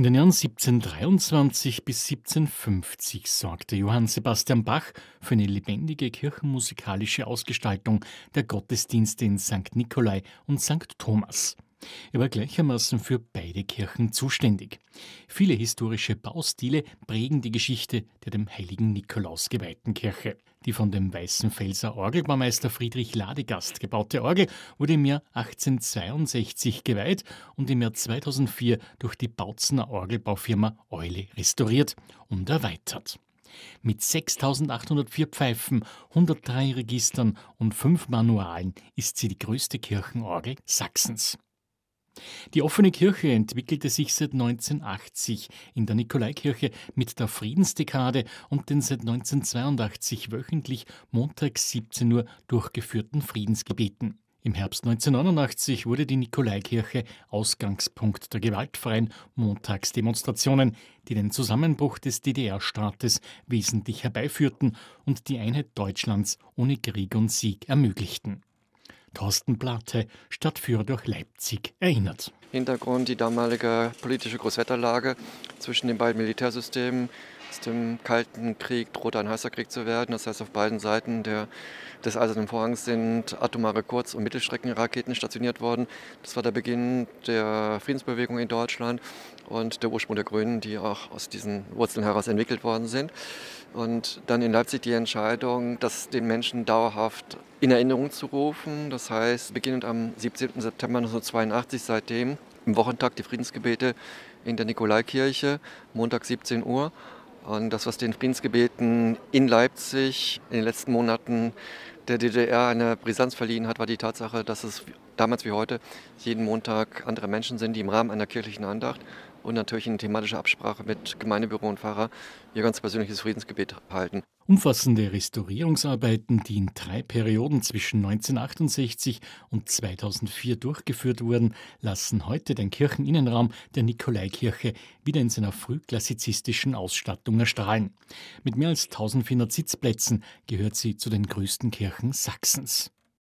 In den Jahren 1723 bis 1750 sorgte Johann Sebastian Bach für eine lebendige kirchenmusikalische Ausgestaltung der Gottesdienste in St. Nikolai und St. Thomas. Er war gleichermaßen für beide Kirchen zuständig. Viele historische Baustile prägen die Geschichte der dem heiligen Nikolaus geweihten Kirche. Die von dem Weißenfelser Orgelbaumeister Friedrich Ladegast gebaute Orgel wurde im Jahr 1862 geweiht und im Jahr 2004 durch die Bautzener Orgelbaufirma Eule restauriert und erweitert. Mit 6804 Pfeifen, 103 Registern und fünf Manualen ist sie die größte Kirchenorgel Sachsens. Die offene Kirche entwickelte sich seit 1980 in der Nikolaikirche mit der Friedensdekade und den seit 1982 wöchentlich montags 17 Uhr durchgeführten Friedensgebeten. Im Herbst 1989 wurde die Nikolaikirche Ausgangspunkt der gewaltfreien Montagsdemonstrationen, die den Zusammenbruch des DDR-Staates wesentlich herbeiführten und die Einheit Deutschlands ohne Krieg und Sieg ermöglichten. Thorsten Blatte, Stadtführer durch Leipzig, erinnert. Hintergrund die damalige politische Großwetterlage zwischen den beiden Militärsystemen. Aus dem Kalten Krieg droht ein heißer Krieg zu werden. Das heißt, auf beiden Seiten der, des Eisernen Vorhangs sind atomare Kurz- und Mittelstreckenraketen stationiert worden. Das war der Beginn der Friedensbewegung in Deutschland und der Ursprung der Grünen, die auch aus diesen Wurzeln heraus entwickelt worden sind. Und dann in Leipzig die Entscheidung, das den Menschen dauerhaft in Erinnerung zu rufen. Das heißt, beginnend am 17. September 1982 seitdem im Wochentag die Friedensgebete in der Nikolaikirche, Montag 17 Uhr. Und das, was den Friedensgebeten in Leipzig in den letzten Monaten der DDR eine Brisanz verliehen hat, war die Tatsache, dass es damals wie heute jeden Montag andere Menschen sind, die im Rahmen einer kirchlichen Andacht und natürlich in thematischer Absprache mit Gemeindebüro und Pfarrer ihr ganz persönliches Friedensgebet halten. Umfassende Restaurierungsarbeiten, die in drei Perioden zwischen 1968 und 2004 durchgeführt wurden, lassen heute den Kircheninnenraum der Nikolaikirche wieder in seiner frühklassizistischen Ausstattung erstrahlen. Mit mehr als 1400 Sitzplätzen gehört sie zu den größten Kirchen Sachsens.